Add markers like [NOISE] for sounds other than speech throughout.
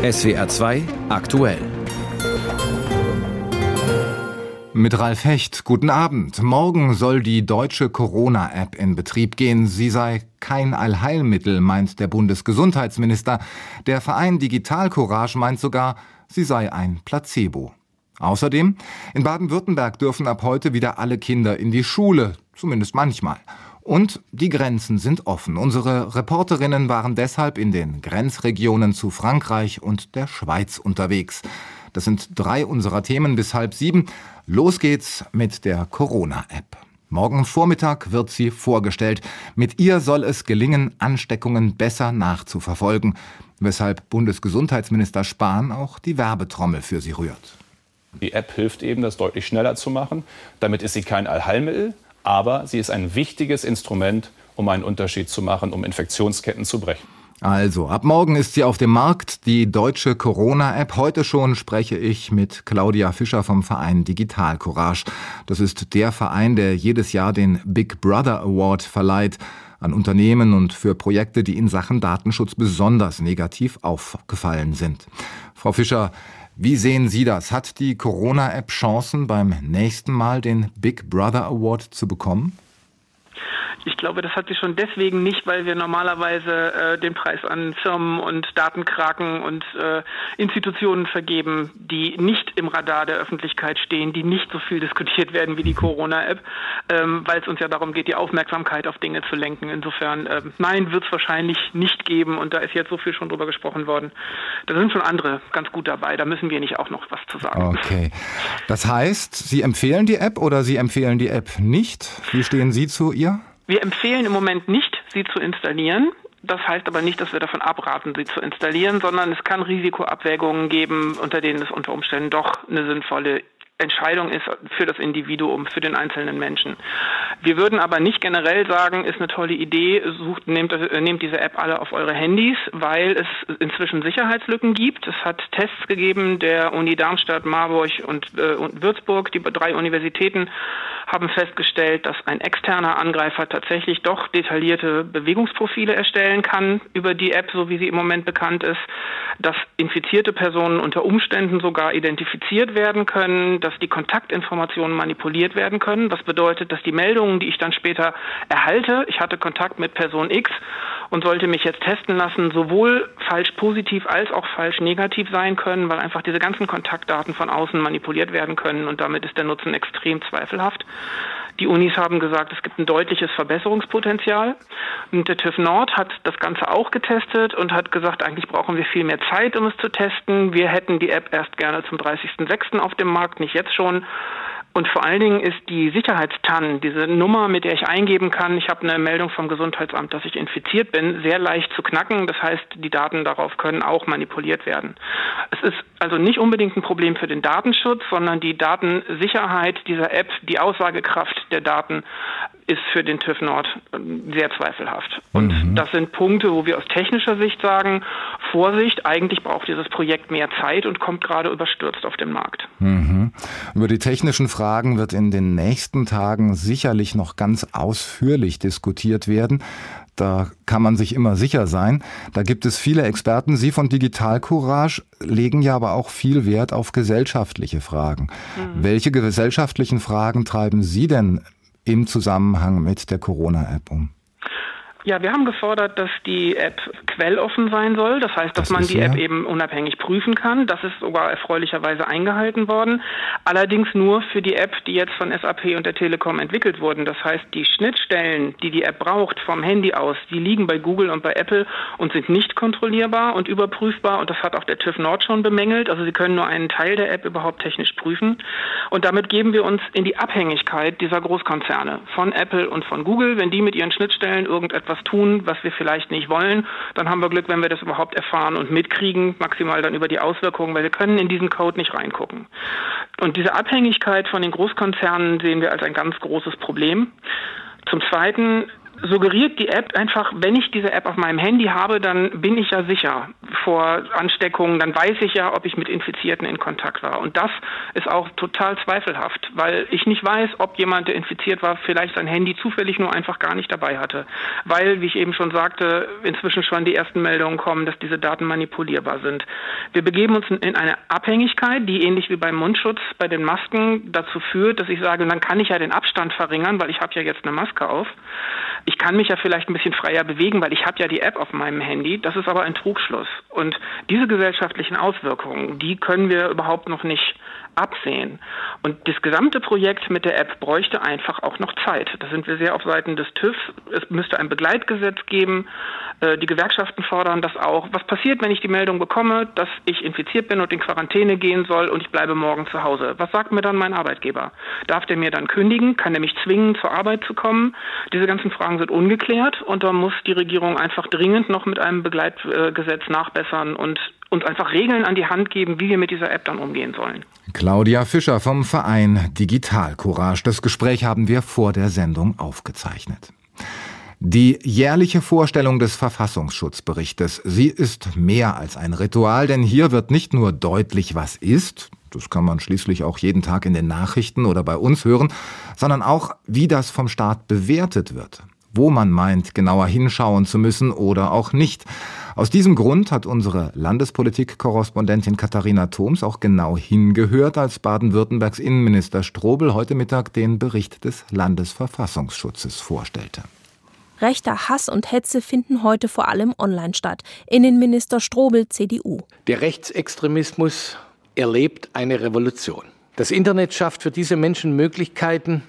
SWR 2 aktuell. Mit Ralf Hecht, guten Abend. Morgen soll die deutsche Corona-App in Betrieb gehen. Sie sei kein Allheilmittel, meint der Bundesgesundheitsminister. Der Verein Digital Courage meint sogar, sie sei ein Placebo. Außerdem, in Baden-Württemberg dürfen ab heute wieder alle Kinder in die Schule, zumindest manchmal. Und die Grenzen sind offen. Unsere Reporterinnen waren deshalb in den Grenzregionen zu Frankreich und der Schweiz unterwegs. Das sind drei unserer Themen bis halb sieben. Los geht's mit der Corona-App. Morgen Vormittag wird sie vorgestellt. Mit ihr soll es gelingen, Ansteckungen besser nachzuverfolgen, weshalb Bundesgesundheitsminister Spahn auch die Werbetrommel für sie rührt. Die App hilft eben, das deutlich schneller zu machen. Damit ist sie kein Allheilmittel, aber sie ist ein wichtiges Instrument, um einen Unterschied zu machen, um Infektionsketten zu brechen. Also, ab morgen ist sie auf dem Markt, die deutsche Corona-App. Heute schon spreche ich mit Claudia Fischer vom Verein Digital Courage. Das ist der Verein, der jedes Jahr den Big Brother Award verleiht an Unternehmen und für Projekte, die in Sachen Datenschutz besonders negativ aufgefallen sind. Frau Fischer, wie sehen Sie das? Hat die Corona-App Chancen, beim nächsten Mal den Big Brother Award zu bekommen? Ich glaube, das hat sie schon deswegen nicht, weil wir normalerweise äh, den Preis an Firmen und Datenkraken und äh, Institutionen vergeben, die nicht im Radar der Öffentlichkeit stehen, die nicht so viel diskutiert werden wie die Corona-App, ähm, weil es uns ja darum geht, die Aufmerksamkeit auf Dinge zu lenken. Insofern, äh, nein, wird es wahrscheinlich nicht geben und da ist jetzt so viel schon drüber gesprochen worden. Da sind schon andere ganz gut dabei, da müssen wir nicht auch noch was zu sagen. Okay. Das heißt, Sie empfehlen die App oder Sie empfehlen die App nicht? Wie stehen Sie zu ihr? Wir empfehlen im Moment nicht, sie zu installieren. Das heißt aber nicht, dass wir davon abraten, sie zu installieren, sondern es kann Risikoabwägungen geben, unter denen es unter Umständen doch eine sinnvolle Entscheidung ist für das Individuum, für den einzelnen Menschen. Wir würden aber nicht generell sagen, ist eine tolle Idee, sucht, nehmt, nehmt diese App alle auf eure Handys, weil es inzwischen Sicherheitslücken gibt. Es hat Tests gegeben der Uni Darmstadt, Marburg und, äh, und Würzburg. Die drei Universitäten haben festgestellt, dass ein externer Angreifer tatsächlich doch detaillierte Bewegungsprofile erstellen kann über die App, so wie sie im Moment bekannt ist, dass infizierte Personen unter Umständen sogar identifiziert werden können, dass die Kontaktinformationen manipuliert werden können. Das bedeutet, dass die Meldungen, die ich dann später erhalte, ich hatte Kontakt mit Person X und sollte mich jetzt testen lassen, sowohl falsch positiv als auch falsch negativ sein können, weil einfach diese ganzen Kontaktdaten von außen manipuliert werden können und damit ist der Nutzen extrem zweifelhaft. Die Unis haben gesagt, es gibt ein deutliches Verbesserungspotenzial. Und der TÜV Nord hat das Ganze auch getestet und hat gesagt, eigentlich brauchen wir viel mehr Zeit, um es zu testen. Wir hätten die App erst gerne zum 30.06. auf dem Markt, nicht jetzt schon. Und vor allen Dingen ist die Sicherheitstannen, diese Nummer, mit der ich eingeben kann, ich habe eine Meldung vom Gesundheitsamt, dass ich infiziert bin, sehr leicht zu knacken. Das heißt, die Daten darauf können auch manipuliert werden. Es ist also nicht unbedingt ein Problem für den Datenschutz, sondern die Datensicherheit dieser App, die Aussagekraft der Daten ist für den TÜV Nord sehr zweifelhaft. Und mhm. das sind Punkte, wo wir aus technischer Sicht sagen, Vorsicht, eigentlich braucht dieses Projekt mehr Zeit und kommt gerade überstürzt auf den Markt. Mhm. Über die technischen Fragen wird in den nächsten Tagen sicherlich noch ganz ausführlich diskutiert werden. Da kann man sich immer sicher sein. Da gibt es viele Experten. Sie von Digital Courage legen ja aber auch viel Wert auf gesellschaftliche Fragen. Mhm. Welche gesellschaftlichen Fragen treiben Sie denn im Zusammenhang mit der Corona-App um? Ja, wir haben gefordert, dass die App quelloffen sein soll. Das heißt, dass das man die ja. App eben unabhängig prüfen kann. Das ist sogar erfreulicherweise eingehalten worden. Allerdings nur für die App, die jetzt von SAP und der Telekom entwickelt wurden. Das heißt, die Schnittstellen, die die App braucht vom Handy aus, die liegen bei Google und bei Apple und sind nicht kontrollierbar und überprüfbar. Und das hat auch der TÜV Nord schon bemängelt. Also sie können nur einen Teil der App überhaupt technisch prüfen. Und damit geben wir uns in die Abhängigkeit dieser Großkonzerne von Apple und von Google. Wenn die mit ihren Schnittstellen irgendetwas etwas tun, was wir vielleicht nicht wollen, dann haben wir Glück, wenn wir das überhaupt erfahren und mitkriegen, maximal dann über die Auswirkungen, weil wir können in diesen Code nicht reingucken. Und diese Abhängigkeit von den Großkonzernen sehen wir als ein ganz großes Problem. Zum Zweiten suggeriert die App einfach, wenn ich diese App auf meinem Handy habe, dann bin ich ja sicher vor Ansteckungen, dann weiß ich ja, ob ich mit Infizierten in Kontakt war. Und das ist auch total zweifelhaft, weil ich nicht weiß, ob jemand, der infiziert war, vielleicht sein Handy zufällig nur einfach gar nicht dabei hatte. Weil, wie ich eben schon sagte, inzwischen schon die ersten Meldungen kommen, dass diese Daten manipulierbar sind. Wir begeben uns in eine Abhängigkeit, die ähnlich wie beim Mundschutz bei den Masken dazu führt, dass ich sage, dann kann ich ja den Abstand verringern, weil ich habe ja jetzt eine Maske auf. Ich kann mich ja vielleicht ein bisschen freier bewegen, weil ich habe ja die App auf meinem Handy. Das ist aber ein Trugschluss. Und diese gesellschaftlichen Auswirkungen, die können wir überhaupt noch nicht absehen. Und das gesamte Projekt mit der App bräuchte einfach auch noch Zeit. Da sind wir sehr auf Seiten des TÜV. Es müsste ein Begleitgesetz geben. Äh, die Gewerkschaften fordern das auch. Was passiert, wenn ich die Meldung bekomme, dass ich infiziert bin und in Quarantäne gehen soll und ich bleibe morgen zu Hause? Was sagt mir dann mein Arbeitgeber? Darf der mir dann kündigen? Kann er mich zwingen, zur Arbeit zu kommen? Diese ganzen Fragen sind ungeklärt und da muss die Regierung einfach dringend noch mit einem Begleitgesetz nachbessern und uns einfach Regeln an die Hand geben, wie wir mit dieser App dann umgehen sollen. Claudia Fischer vom Verein Digital Courage. Das Gespräch haben wir vor der Sendung aufgezeichnet. Die jährliche Vorstellung des Verfassungsschutzberichtes, sie ist mehr als ein Ritual, denn hier wird nicht nur deutlich, was ist, das kann man schließlich auch jeden Tag in den Nachrichten oder bei uns hören, sondern auch, wie das vom Staat bewertet wird, wo man meint, genauer hinschauen zu müssen oder auch nicht. Aus diesem Grund hat unsere Landespolitik-Korrespondentin Katharina Thoms auch genau hingehört, als Baden-Württembergs Innenminister Strobel heute Mittag den Bericht des Landesverfassungsschutzes vorstellte. Rechter Hass und Hetze finden heute vor allem online statt. Innenminister Strobel, CDU. Der Rechtsextremismus erlebt eine Revolution. Das Internet schafft für diese Menschen Möglichkeiten,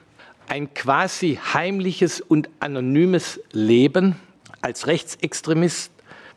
ein quasi heimliches und anonymes Leben als Rechtsextremist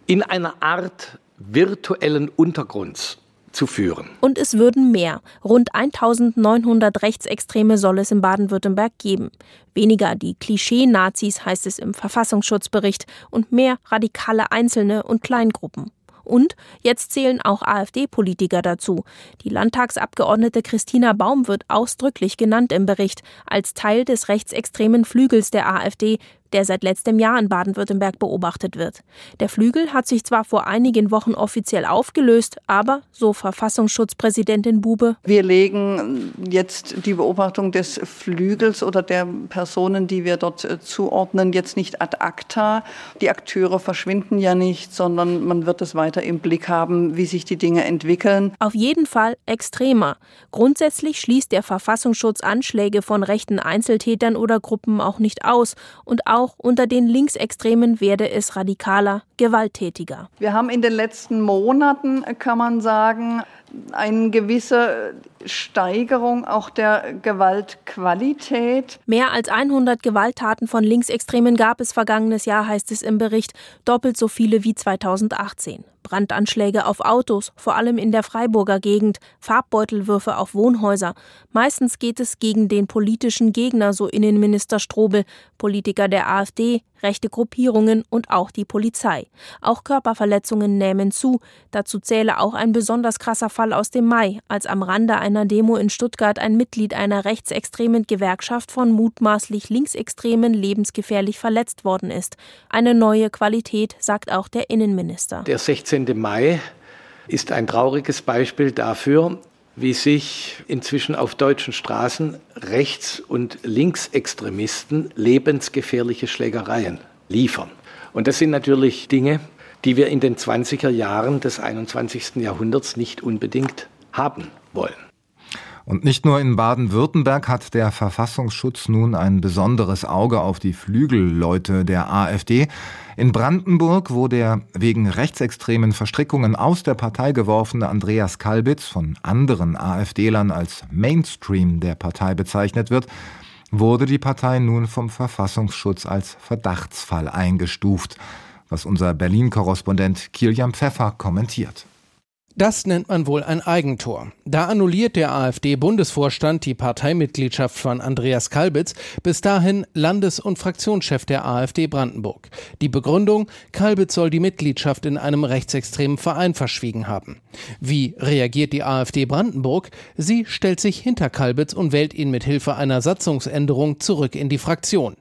in einer Art virtuellen Untergrunds zu führen. Und es würden mehr. Rund 1900 Rechtsextreme soll es in Baden-Württemberg geben. Weniger die Klischee-Nazis heißt es im Verfassungsschutzbericht und mehr radikale Einzelne und Kleingruppen. Und jetzt zählen auch AfD-Politiker dazu. Die Landtagsabgeordnete Christina Baum wird ausdrücklich genannt im Bericht als Teil des rechtsextremen Flügels der AfD, der seit letztem Jahr in Baden-Württemberg beobachtet wird. Der Flügel hat sich zwar vor einigen Wochen offiziell aufgelöst, aber, so Verfassungsschutzpräsidentin Bube, wir legen jetzt die Beobachtung des Flügels oder der Personen, die wir dort äh, zuordnen, jetzt nicht ad acta. Die Akteure verschwinden ja nicht, sondern man wird es weiter im Blick haben, wie sich die Dinge entwickeln. Auf jeden Fall extremer. Grundsätzlich schließt der Verfassungsschutz Anschläge von rechten Einzeltätern oder Gruppen auch nicht aus und auch auch unter den Linksextremen werde es radikaler, gewalttätiger. Wir haben in den letzten Monaten, kann man sagen, eine gewisse Steigerung auch der Gewaltqualität. Mehr als 100 Gewalttaten von Linksextremen gab es vergangenes Jahr, heißt es im Bericht, doppelt so viele wie 2018. Brandanschläge auf Autos, vor allem in der Freiburger Gegend, Farbbeutelwürfe auf Wohnhäuser. Meistens geht es gegen den politischen Gegner, so Innenminister Strobel, Politiker der AfD, rechte Gruppierungen und auch die Polizei. Auch Körperverletzungen nehmen zu. Dazu zähle auch ein besonders krasser Fall aus dem Mai, als am Rande einer Demo in Stuttgart ein Mitglied einer rechtsextremen Gewerkschaft von mutmaßlich linksextremen lebensgefährlich verletzt worden ist. Eine neue Qualität, sagt auch der Innenminister. Der 16. Mai ist ein trauriges Beispiel dafür, wie sich inzwischen auf deutschen Straßen Rechts- und Linksextremisten lebensgefährliche Schlägereien liefern. Und das sind natürlich Dinge, die wir in den 20er Jahren des 21. Jahrhunderts nicht unbedingt haben wollen. Und nicht nur in Baden-Württemberg hat der Verfassungsschutz nun ein besonderes Auge auf die Flügelleute der AfD. In Brandenburg, wo der wegen rechtsextremen Verstrickungen aus der Partei geworfene Andreas Kalbitz von anderen AfD-Lern als Mainstream der Partei bezeichnet wird, wurde die Partei nun vom Verfassungsschutz als Verdachtsfall eingestuft, was unser Berlin-Korrespondent Kilian Pfeffer kommentiert. Das nennt man wohl ein Eigentor. Da annulliert der AfD-Bundesvorstand die Parteimitgliedschaft von Andreas Kalbitz, bis dahin Landes- und Fraktionschef der AfD Brandenburg. Die Begründung, Kalbitz soll die Mitgliedschaft in einem rechtsextremen Verein verschwiegen haben. Wie reagiert die AfD Brandenburg? Sie stellt sich hinter Kalbitz und wählt ihn mit Hilfe einer Satzungsänderung zurück in die Fraktion.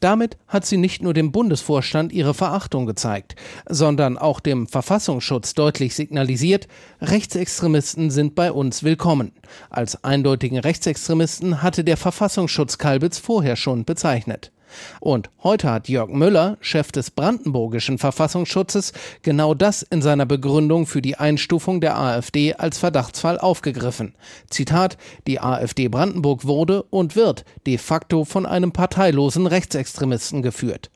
Damit hat sie nicht nur dem Bundesvorstand ihre Verachtung gezeigt, sondern auch dem Verfassungsschutz deutlich signalisiert, Rechtsextremisten sind bei uns willkommen. Als eindeutigen Rechtsextremisten hatte der Verfassungsschutz Kalbitz vorher schon bezeichnet. Und heute hat Jörg Müller, Chef des brandenburgischen Verfassungsschutzes, genau das in seiner Begründung für die Einstufung der AfD als Verdachtsfall aufgegriffen. Zitat, die AfD Brandenburg wurde und wird de facto von einem parteilosen Rechtsextremisten geführt.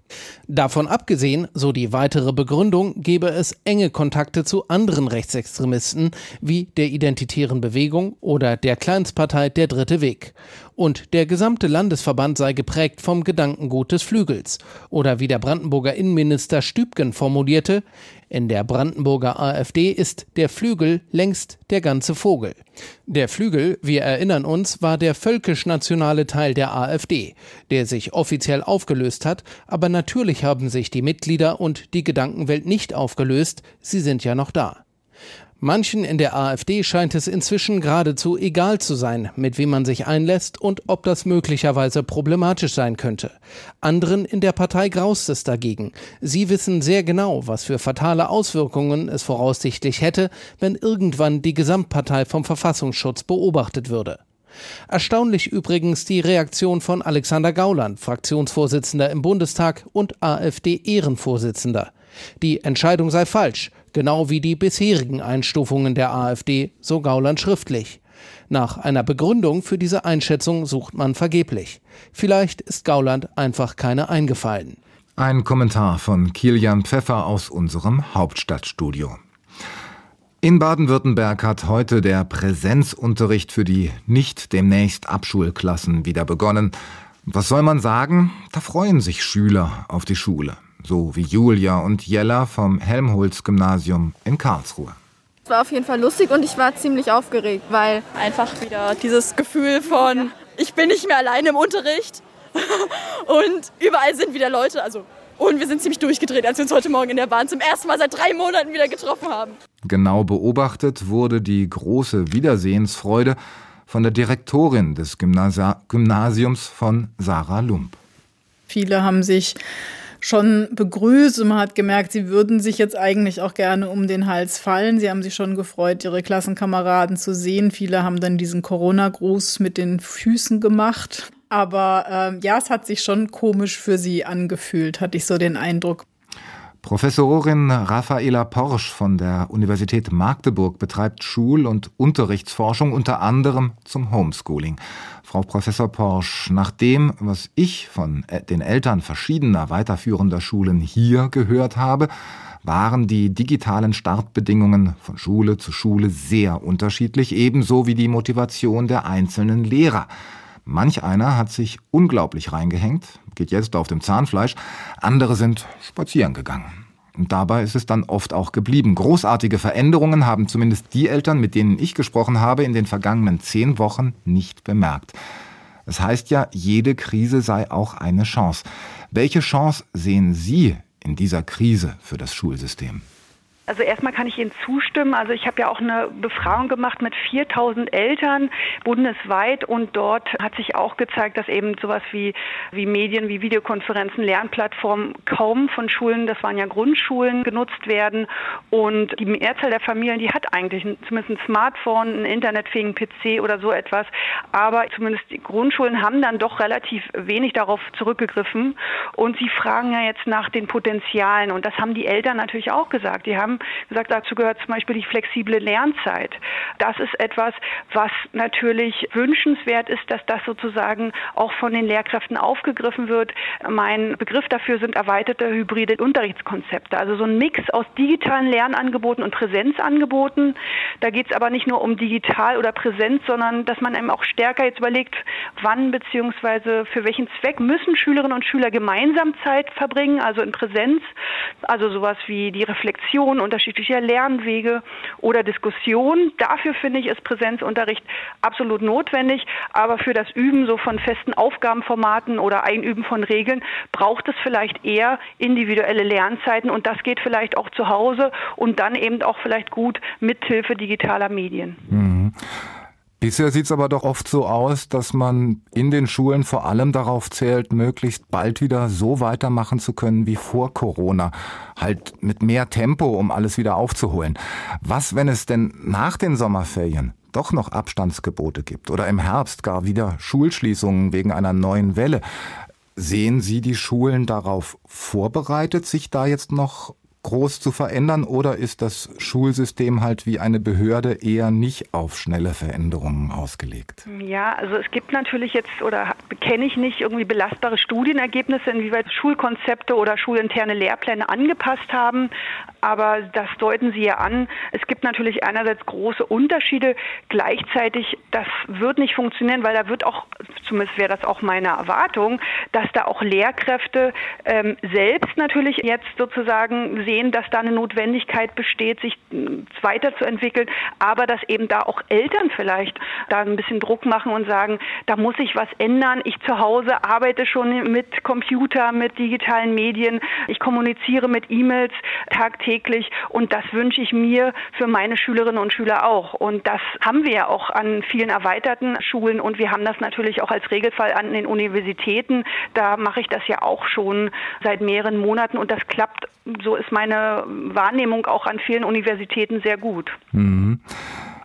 Davon abgesehen, so die weitere Begründung, gebe es enge Kontakte zu anderen Rechtsextremisten wie der Identitären Bewegung oder der Kleinstpartei Der Dritte Weg. Und der gesamte Landesverband sei geprägt vom Gedankengut des Flügels. Oder wie der Brandenburger Innenminister Stübgen formulierte, in der Brandenburger AfD ist der Flügel längst der ganze Vogel. Der Flügel, wir erinnern uns, war der völkisch-nationale Teil der AfD, der sich offiziell aufgelöst hat, aber natürlich haben sich die Mitglieder und die Gedankenwelt nicht aufgelöst, sie sind ja noch da. Manchen in der AfD scheint es inzwischen geradezu egal zu sein, mit wem man sich einlässt und ob das möglicherweise problematisch sein könnte. Anderen in der Partei graust es dagegen. Sie wissen sehr genau, was für fatale Auswirkungen es voraussichtlich hätte, wenn irgendwann die Gesamtpartei vom Verfassungsschutz beobachtet würde. Erstaunlich übrigens die Reaktion von Alexander Gauland, Fraktionsvorsitzender im Bundestag und AfD-Ehrenvorsitzender. Die Entscheidung sei falsch, genau wie die bisherigen Einstufungen der AfD, so Gauland schriftlich. Nach einer Begründung für diese Einschätzung sucht man vergeblich. Vielleicht ist Gauland einfach keine eingefallen. Ein Kommentar von Kilian Pfeffer aus unserem Hauptstadtstudio. In Baden-Württemberg hat heute der Präsenzunterricht für die nicht demnächst Abschulklassen wieder begonnen. Was soll man sagen? Da freuen sich Schüler auf die Schule so wie Julia und Jella vom Helmholtz-Gymnasium in Karlsruhe. Es war auf jeden Fall lustig und ich war ziemlich aufgeregt, weil einfach wieder dieses Gefühl von, ich bin nicht mehr alleine im Unterricht [LAUGHS] und überall sind wieder Leute. Also und wir sind ziemlich durchgedreht, als wir uns heute Morgen in der Bahn zum ersten Mal seit drei Monaten wieder getroffen haben. Genau beobachtet wurde die große Wiedersehensfreude von der Direktorin des Gymnasiums von Sarah Lump. Viele haben sich schon begrüßt und man hat gemerkt, sie würden sich jetzt eigentlich auch gerne um den Hals fallen. Sie haben sich schon gefreut, ihre Klassenkameraden zu sehen. Viele haben dann diesen Corona-Gruß mit den Füßen gemacht. Aber äh, ja, es hat sich schon komisch für sie angefühlt, hatte ich so den Eindruck. Professorin Raffaela Porsch von der Universität Magdeburg betreibt Schul- und Unterrichtsforschung unter anderem zum Homeschooling. Frau Professor Porsch, nach dem, was ich von den Eltern verschiedener weiterführender Schulen hier gehört habe, waren die digitalen Startbedingungen von Schule zu Schule sehr unterschiedlich, ebenso wie die Motivation der einzelnen Lehrer. Manch einer hat sich unglaublich reingehängt, geht jetzt auf dem Zahnfleisch, andere sind spazieren gegangen. Und dabei ist es dann oft auch geblieben. Großartige Veränderungen haben zumindest die Eltern, mit denen ich gesprochen habe, in den vergangenen zehn Wochen nicht bemerkt. Es heißt ja, jede Krise sei auch eine Chance. Welche Chance sehen Sie in dieser Krise für das Schulsystem? Also erstmal kann ich Ihnen zustimmen. Also ich habe ja auch eine Befragung gemacht mit 4000 Eltern bundesweit und dort hat sich auch gezeigt, dass eben sowas wie, wie Medien, wie Videokonferenzen, Lernplattformen kaum von Schulen, das waren ja Grundschulen, genutzt werden. Und die Mehrzahl der Familien, die hat eigentlich zumindest ein Smartphone, einen internetfähigen PC oder so etwas. Aber zumindest die Grundschulen haben dann doch relativ wenig darauf zurückgegriffen. Und sie fragen ja jetzt nach den Potenzialen. Und das haben die Eltern natürlich auch gesagt. Die haben gesagt, dazu gehört zum Beispiel die flexible Lernzeit. Das ist etwas, was natürlich wünschenswert ist, dass das sozusagen auch von den Lehrkräften aufgegriffen wird. Mein Begriff dafür sind erweiterte hybride Unterrichtskonzepte, also so ein Mix aus digitalen Lernangeboten und Präsenzangeboten. Da geht es aber nicht nur um digital oder Präsenz, sondern dass man eben auch stärker jetzt überlegt, wann beziehungsweise für welchen Zweck müssen Schülerinnen und Schüler gemeinsam Zeit verbringen, also in Präsenz, also sowas wie die Reflexion unterschiedlicher Lernwege oder Diskussion. Dafür finde ich, ist Präsenzunterricht absolut notwendig, aber für das Üben so von festen Aufgabenformaten oder Einüben von Regeln braucht es vielleicht eher individuelle Lernzeiten und das geht vielleicht auch zu Hause und dann eben auch vielleicht gut mithilfe digitaler Medien. Mhm. Bisher sieht es aber doch oft so aus, dass man in den Schulen vor allem darauf zählt, möglichst bald wieder so weitermachen zu können wie vor Corona. Halt mit mehr Tempo, um alles wieder aufzuholen. Was, wenn es denn nach den Sommerferien doch noch Abstandsgebote gibt oder im Herbst gar wieder Schulschließungen wegen einer neuen Welle? Sehen Sie die Schulen darauf vorbereitet, sich da jetzt noch groß zu verändern oder ist das Schulsystem halt wie eine Behörde eher nicht auf schnelle Veränderungen ausgelegt? Ja, also es gibt natürlich jetzt oder kenne ich nicht irgendwie belastbare Studienergebnisse, inwieweit Schulkonzepte oder schulinterne Lehrpläne angepasst haben, aber das deuten Sie ja an. Es gibt natürlich einerseits große Unterschiede. Gleichzeitig, das wird nicht funktionieren, weil da wird auch, zumindest wäre das auch meine Erwartung, dass da auch Lehrkräfte ähm, selbst natürlich jetzt sozusagen sehen, sehen, dass da eine Notwendigkeit besteht, sich weiterzuentwickeln, aber dass eben da auch Eltern vielleicht da ein bisschen Druck machen und sagen, da muss ich was ändern. Ich zu Hause arbeite schon mit Computer, mit digitalen Medien, ich kommuniziere mit E-Mails tagtäglich und das wünsche ich mir für meine Schülerinnen und Schüler auch. Und das haben wir ja auch an vielen erweiterten Schulen und wir haben das natürlich auch als Regelfall an den Universitäten. Da mache ich das ja auch schon seit mehreren Monaten und das klappt, so ist mein meine Wahrnehmung auch an vielen Universitäten sehr gut. Mhm.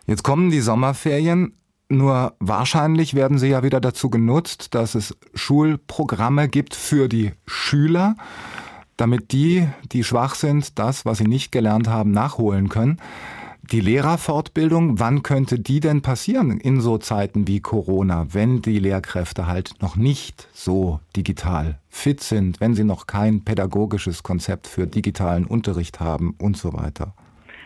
Jetzt kommen die Sommerferien. Nur wahrscheinlich werden sie ja wieder dazu genutzt, dass es Schulprogramme gibt für die Schüler, damit die, die schwach sind, das, was sie nicht gelernt haben, nachholen können. Die Lehrerfortbildung, wann könnte die denn passieren in so Zeiten wie Corona, wenn die Lehrkräfte halt noch nicht so digital fit sind, wenn sie noch kein pädagogisches Konzept für digitalen Unterricht haben und so weiter?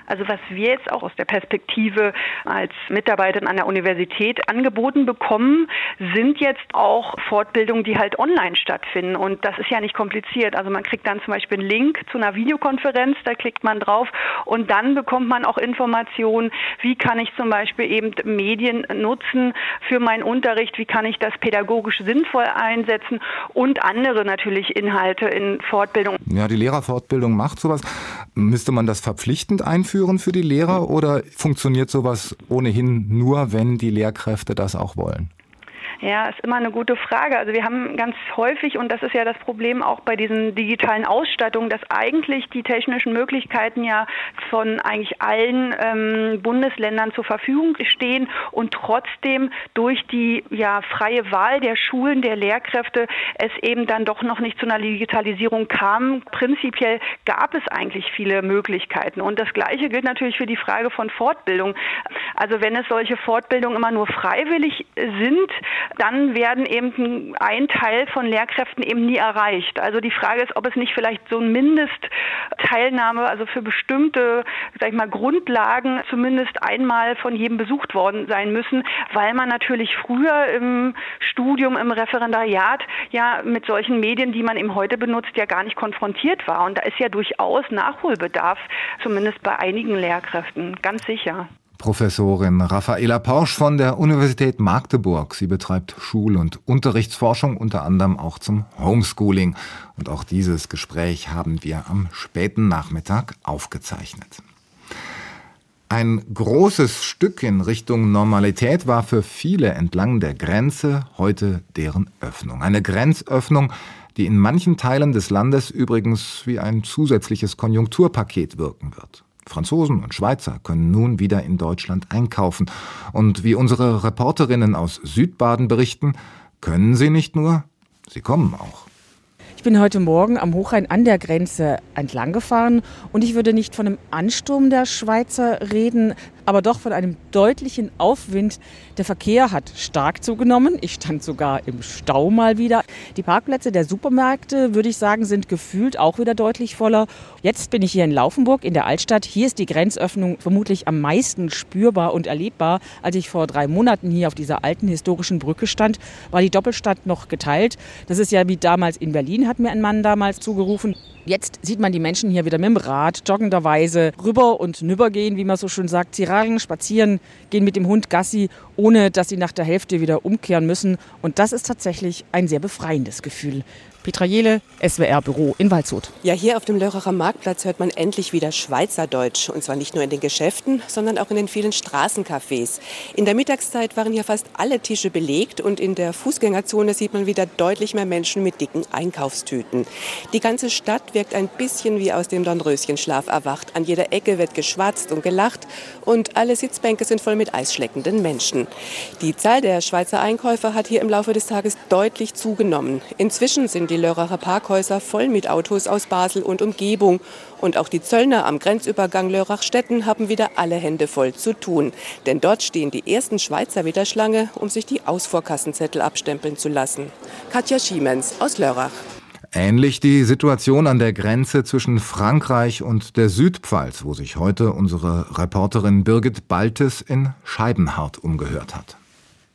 Also was wir jetzt auch aus der Perspektive als Mitarbeiterin an der Universität angeboten bekommen, sind jetzt auch Fortbildungen, die halt online stattfinden. Und das ist ja nicht kompliziert. Also man kriegt dann zum Beispiel einen Link zu einer Videokonferenz, da klickt man drauf und dann bekommt man auch Informationen, wie kann ich zum Beispiel eben Medien nutzen für meinen Unterricht, wie kann ich das pädagogisch sinnvoll einsetzen und andere natürlich Inhalte in Fortbildung. Ja, die Lehrerfortbildung macht sowas. Müsste man das verpflichtend einführen? Einführen für die Lehrer oder funktioniert sowas ohnehin nur, wenn die Lehrkräfte das auch wollen? Ja, ist immer eine gute Frage. Also wir haben ganz häufig, und das ist ja das Problem auch bei diesen digitalen Ausstattungen, dass eigentlich die technischen Möglichkeiten ja von eigentlich allen ähm, Bundesländern zur Verfügung stehen und trotzdem durch die ja freie Wahl der Schulen, der Lehrkräfte es eben dann doch noch nicht zu einer Digitalisierung kam. Prinzipiell gab es eigentlich viele Möglichkeiten. Und das Gleiche gilt natürlich für die Frage von Fortbildung. Also wenn es solche Fortbildungen immer nur freiwillig sind, dann werden eben ein Teil von Lehrkräften eben nie erreicht. Also die Frage ist, ob es nicht vielleicht so ein Mindestteilnahme, also für bestimmte, sag ich mal, Grundlagen zumindest einmal von jedem besucht worden sein müssen, weil man natürlich früher im Studium, im Referendariat ja mit solchen Medien, die man eben heute benutzt, ja gar nicht konfrontiert war. Und da ist ja durchaus Nachholbedarf, zumindest bei einigen Lehrkräften, ganz sicher. Professorin Raffaela Pausch von der Universität Magdeburg. Sie betreibt Schul- und Unterrichtsforschung, unter anderem auch zum Homeschooling. Und auch dieses Gespräch haben wir am späten Nachmittag aufgezeichnet. Ein großes Stück in Richtung Normalität war für viele entlang der Grenze heute deren Öffnung. Eine Grenzöffnung, die in manchen Teilen des Landes übrigens wie ein zusätzliches Konjunkturpaket wirken wird. Franzosen und Schweizer können nun wieder in Deutschland einkaufen. Und wie unsere Reporterinnen aus Südbaden berichten, können sie nicht nur, sie kommen auch. Ich bin heute Morgen am Hochrhein an der Grenze entlang gefahren und ich würde nicht von einem Ansturm der Schweizer reden. Aber doch von einem deutlichen Aufwind. Der Verkehr hat stark zugenommen. Ich stand sogar im Stau mal wieder. Die Parkplätze der Supermärkte, würde ich sagen, sind gefühlt auch wieder deutlich voller. Jetzt bin ich hier in Laufenburg in der Altstadt. Hier ist die Grenzöffnung vermutlich am meisten spürbar und erlebbar. Als ich vor drei Monaten hier auf dieser alten historischen Brücke stand, war die Doppelstadt noch geteilt. Das ist ja wie damals in Berlin, hat mir ein Mann damals zugerufen. Jetzt sieht man die Menschen hier wieder mit dem Rad joggenderweise rüber und nüber gehen, wie man so schön sagt. Sie radeln, spazieren, gehen mit dem Hund Gassi, ohne dass sie nach der Hälfte wieder umkehren müssen. Und das ist tatsächlich ein sehr befreiendes Gefühl. Petra Jele, SWR-Büro in Waldshut. Ja, hier auf dem Lörracher Marktplatz hört man endlich wieder Schweizerdeutsch. Und zwar nicht nur in den Geschäften, sondern auch in den vielen Straßencafés. In der Mittagszeit waren hier fast alle Tische belegt und in der Fußgängerzone sieht man wieder deutlich mehr Menschen mit dicken Einkaufstüten. Die ganze Stadt wirkt ein bisschen wie aus dem Dornröschenschlaf erwacht. An jeder Ecke wird geschwatzt und gelacht und alle Sitzbänke sind voll mit eisschleckenden Menschen. Die Zahl der Schweizer Einkäufer hat hier im Laufe des Tages deutlich zugenommen. Inzwischen sind die die Lörracher Parkhäuser voll mit Autos aus Basel und Umgebung. Und auch die Zöllner am Grenzübergang Lörrach-Stetten haben wieder alle Hände voll zu tun. Denn dort stehen die ersten Schweizer wieder Schlange, um sich die Ausfuhrkassenzettel abstempeln zu lassen. Katja Schiemens aus Lörrach. Ähnlich die Situation an der Grenze zwischen Frankreich und der Südpfalz, wo sich heute unsere Reporterin Birgit Baltes in Scheibenhardt umgehört hat.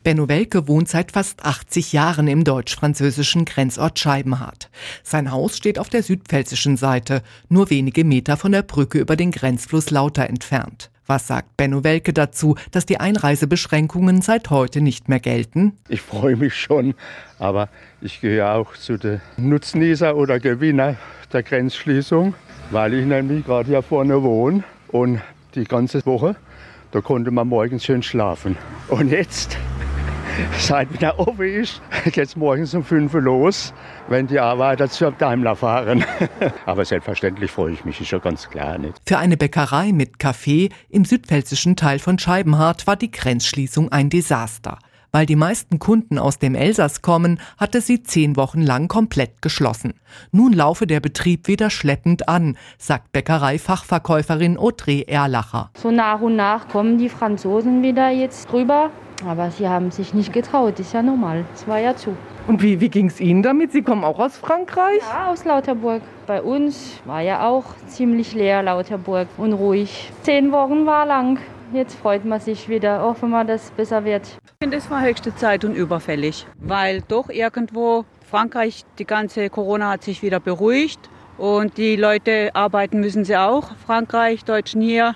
Benno Welke wohnt seit fast 80 Jahren im deutsch-französischen Grenzort Scheibenhardt. Sein Haus steht auf der südpfälzischen Seite, nur wenige Meter von der Brücke über den Grenzfluss Lauter entfernt. Was sagt Benno Welke dazu, dass die Einreisebeschränkungen seit heute nicht mehr gelten? Ich freue mich schon, aber ich gehöre auch zu den Nutznießer oder Gewinner der Grenzschließung, weil ich nämlich gerade hier vorne wohne und die ganze Woche, da konnte man morgens schön schlafen. Und jetzt seit wieder offen ist, [LAUGHS] geht es morgens um 5 Uhr los, wenn die Arbeiter zur Daimler fahren. [LAUGHS] Aber selbstverständlich freue ich mich, ist ja ganz klar nicht. Für eine Bäckerei mit Kaffee im südpfälzischen Teil von Scheibenhardt war die Grenzschließung ein Desaster. Weil die meisten Kunden aus dem Elsass kommen, hatte sie zehn Wochen lang komplett geschlossen. Nun laufe der Betrieb wieder schleppend an, sagt Bäckerei-Fachverkäuferin Audrey Erlacher. So nach und nach kommen die Franzosen wieder jetzt rüber aber sie haben sich nicht getraut, ist ja normal. Es war ja zu. Und wie, wie ging es Ihnen damit? Sie kommen auch aus Frankreich? Ja, aus Lauterburg. Bei uns war ja auch ziemlich leer Lauterburg und ruhig. Zehn Wochen war lang. Jetzt freut man sich wieder, hoffen wir, dass es besser wird. Ich finde, es war höchste Zeit und überfällig, weil doch irgendwo Frankreich, die ganze Corona hat sich wieder beruhigt und die Leute arbeiten müssen sie auch. Frankreich, Deutschen hier.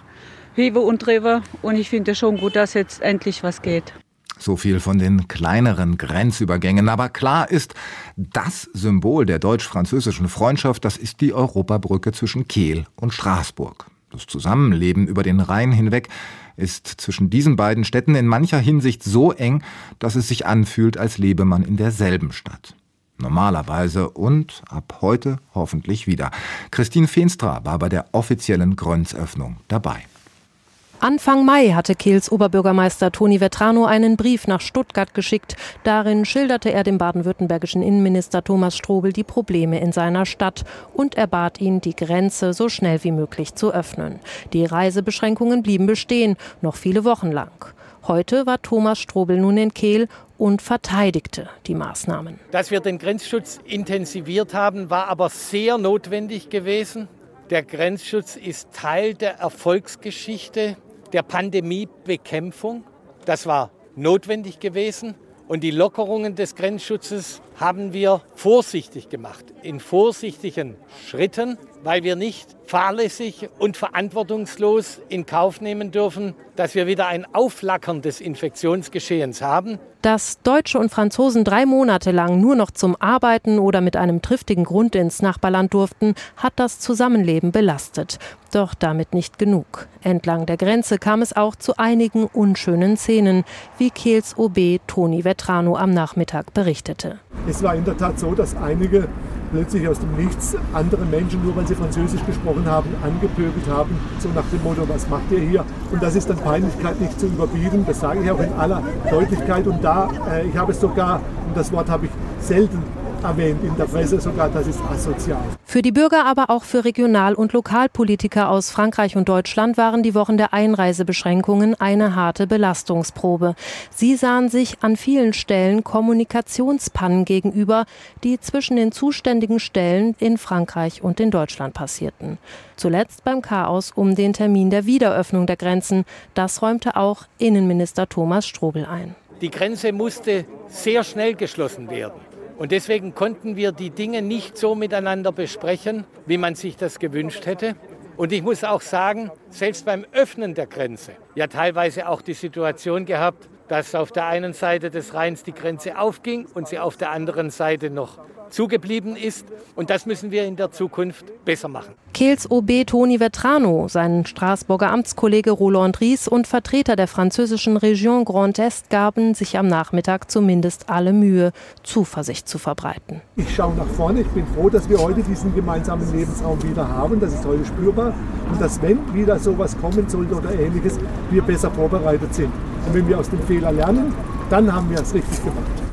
Hiebe und Rewe. Und ich finde schon gut, dass jetzt endlich was geht. So viel von den kleineren Grenzübergängen. Aber klar ist, das Symbol der deutsch-französischen Freundschaft, das ist die Europabrücke zwischen Kehl und Straßburg. Das Zusammenleben über den Rhein hinweg ist zwischen diesen beiden Städten in mancher Hinsicht so eng, dass es sich anfühlt, als lebe man in derselben Stadt. Normalerweise und ab heute hoffentlich wieder. Christine Feenstra war bei der offiziellen Grenzöffnung dabei. Anfang Mai hatte Kehls Oberbürgermeister Toni Vetrano einen Brief nach Stuttgart geschickt. Darin schilderte er dem baden-württembergischen Innenminister Thomas Strobel die Probleme in seiner Stadt und er bat ihn, die Grenze so schnell wie möglich zu öffnen. Die Reisebeschränkungen blieben bestehen, noch viele Wochen lang. Heute war Thomas Strobel nun in Kehl und verteidigte die Maßnahmen. Dass wir den Grenzschutz intensiviert haben, war aber sehr notwendig gewesen. Der Grenzschutz ist Teil der Erfolgsgeschichte der Pandemiebekämpfung. Das war notwendig gewesen. Und die Lockerungen des Grenzschutzes haben wir vorsichtig gemacht, in vorsichtigen Schritten, weil wir nicht fahrlässig und verantwortungslos in Kauf nehmen dürfen, dass wir wieder ein Aufflackern des Infektionsgeschehens haben. Dass Deutsche und Franzosen drei Monate lang nur noch zum Arbeiten oder mit einem triftigen Grund ins Nachbarland durften, hat das Zusammenleben belastet. Doch damit nicht genug. Entlang der Grenze kam es auch zu einigen unschönen Szenen, wie Kehls OB Toni Vetrano am Nachmittag berichtete. Es war in der Tat so, dass einige plötzlich aus dem Nichts andere Menschen, nur weil sie Französisch gesprochen haben, angepöbelt haben, so nach dem Motto, was macht ihr hier? Und das ist dann Peinlichkeit nicht zu überbieten, das sage ich auch in aller Deutlichkeit. Und da, äh, ich habe es sogar, und das Wort habe ich selten erwähnt in der Presse sogar, das ist asozial. Für die Bürger, aber auch für Regional- und Lokalpolitiker aus Frankreich und Deutschland waren die Wochen der Einreisebeschränkungen eine harte Belastungsprobe. Sie sahen sich an vielen Stellen Kommunikationspannen gegenüber, die zwischen den zuständigen Stellen in Frankreich und in Deutschland passierten. Zuletzt beim Chaos um den Termin der Wiederöffnung der Grenzen. Das räumte auch Innenminister Thomas Strobel ein. Die Grenze musste sehr schnell geschlossen werden. Und deswegen konnten wir die Dinge nicht so miteinander besprechen, wie man sich das gewünscht hätte. Und ich muss auch sagen, selbst beim Öffnen der Grenze, ja teilweise auch die Situation gehabt, dass auf der einen Seite des Rheins die Grenze aufging und sie auf der anderen Seite noch zugeblieben ist. Und das müssen wir in der Zukunft besser machen. Kehls OB Toni Vetrano, sein Straßburger Amtskollege Roland Ries und Vertreter der französischen Region Grand Est gaben sich am Nachmittag zumindest alle Mühe, Zuversicht zu verbreiten. Ich schaue nach vorne. Ich bin froh, dass wir heute diesen gemeinsamen Lebensraum wieder haben. Das ist heute spürbar. Und dass, wenn wieder sowas kommen sollte oder ähnliches, wir besser vorbereitet sind. Und wenn wir aus dem Fehler lernen, dann haben wir es richtig gemacht.